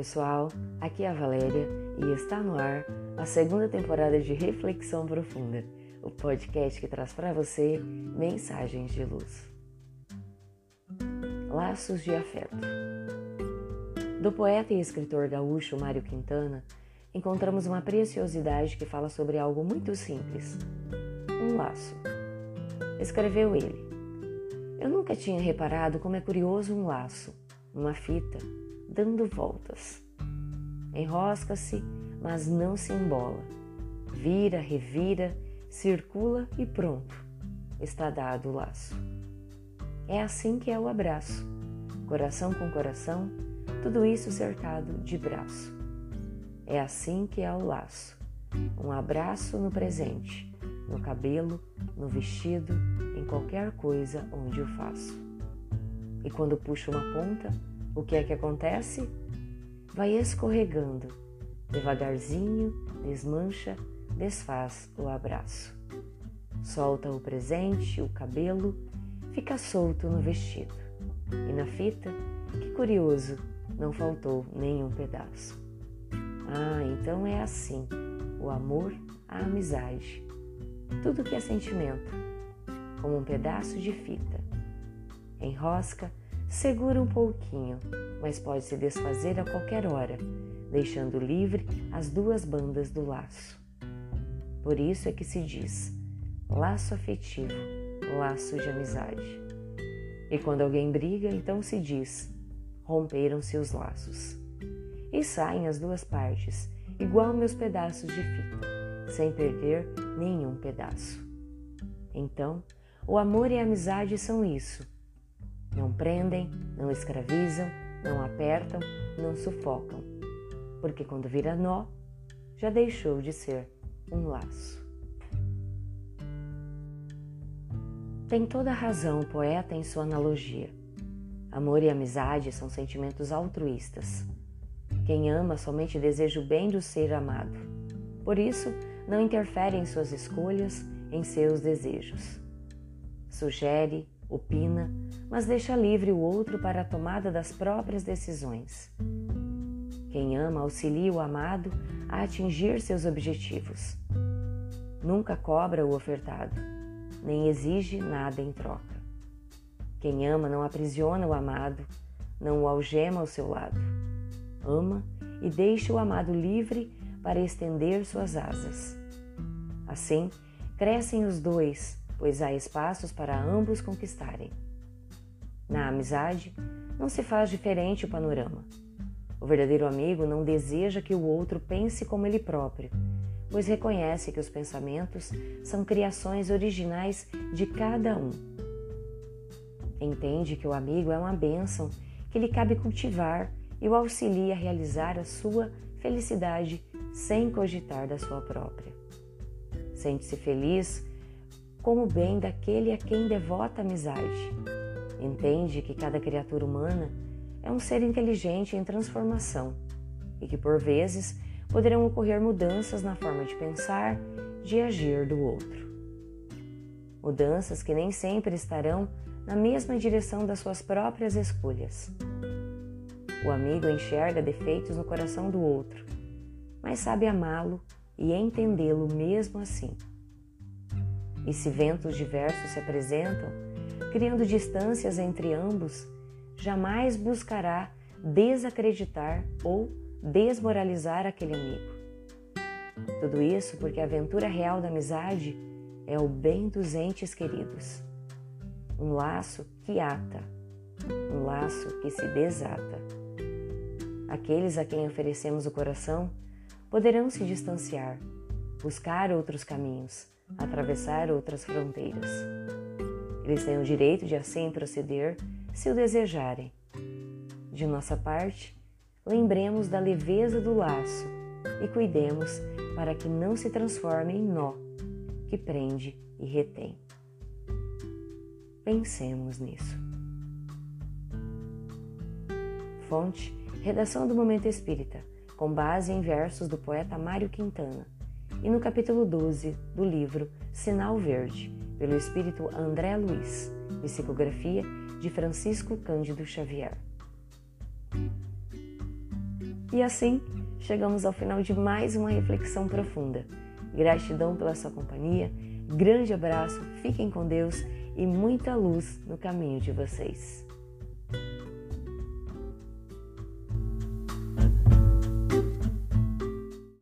pessoal, aqui é a Valéria e está no ar a segunda temporada de Reflexão Profunda, o podcast que traz para você mensagens de luz. Laços de afeto. Do poeta e escritor gaúcho Mário Quintana, encontramos uma preciosidade que fala sobre algo muito simples: um laço. Escreveu ele. Eu nunca tinha reparado como é curioso um laço, uma fita dando voltas. Enrosca-se, mas não se embola. Vira, revira, circula e pronto. Está dado o laço. É assim que é o abraço. Coração com coração, tudo isso cercado de braço. É assim que é o laço. Um abraço no presente, no cabelo, no vestido, em qualquer coisa onde o faço. E quando puxo uma ponta, o que é que acontece? Vai escorregando, devagarzinho, desmancha, desfaz o abraço. Solta o presente, o cabelo, fica solto no vestido. E na fita, que curioso, não faltou nenhum pedaço. Ah, então é assim: o amor, a amizade, tudo que é sentimento, como um pedaço de fita. Enrosca, segura um pouquinho, mas pode se desfazer a qualquer hora, deixando livre as duas bandas do laço. Por isso é que se diz laço afetivo, laço de amizade. E quando alguém briga, então se diz romperam-se os laços. E saem as duas partes, igual meus pedaços de fita, sem perder nenhum pedaço. Então, o amor e a amizade são isso não prendem, não escravizam, não apertam, não sufocam, porque quando vira nó, já deixou de ser um laço. Tem toda a razão o poeta em sua analogia. Amor e amizade são sentimentos altruístas. Quem ama somente deseja o bem do ser amado. Por isso, não interfere em suas escolhas, em seus desejos. Sugere, opina, mas deixa livre o outro para a tomada das próprias decisões. Quem ama auxilia o amado a atingir seus objetivos. Nunca cobra o ofertado, nem exige nada em troca. Quem ama não aprisiona o amado, não o algema ao seu lado. Ama e deixa o amado livre para estender suas asas. Assim, crescem os dois, pois há espaços para ambos conquistarem. Na amizade, não se faz diferente o panorama. O verdadeiro amigo não deseja que o outro pense como ele próprio, pois reconhece que os pensamentos são criações originais de cada um. Entende que o amigo é uma bênção que lhe cabe cultivar e o auxilia a realizar a sua felicidade sem cogitar da sua própria. Sente-se feliz com o bem daquele a quem devota amizade Entende que cada criatura humana é um ser inteligente em transformação e que, por vezes, poderão ocorrer mudanças na forma de pensar, de agir do outro. Mudanças que nem sempre estarão na mesma direção das suas próprias escolhas. O amigo enxerga defeitos no coração do outro, mas sabe amá-lo e entendê-lo mesmo assim. E se ventos diversos se apresentam, criando distâncias entre ambos, jamais buscará desacreditar ou desmoralizar aquele amigo. Tudo isso porque a aventura real da amizade é o bem dos entes queridos. Um laço que ata, um laço que se desata. Aqueles a quem oferecemos o coração poderão se distanciar, buscar outros caminhos, atravessar outras fronteiras. Eles têm o direito de assim proceder se o desejarem. De nossa parte, lembremos da leveza do laço e cuidemos para que não se transforme em nó que prende e retém. Pensemos nisso. Fonte: Redação do Momento Espírita, com base em versos do poeta Mário Quintana, e no capítulo 12 do livro Sinal Verde, pelo espírito André Luiz, psicografia de Francisco Cândido Xavier. E assim, chegamos ao final de mais uma reflexão profunda. Gratidão pela sua companhia, grande abraço, fiquem com Deus e muita luz no caminho de vocês.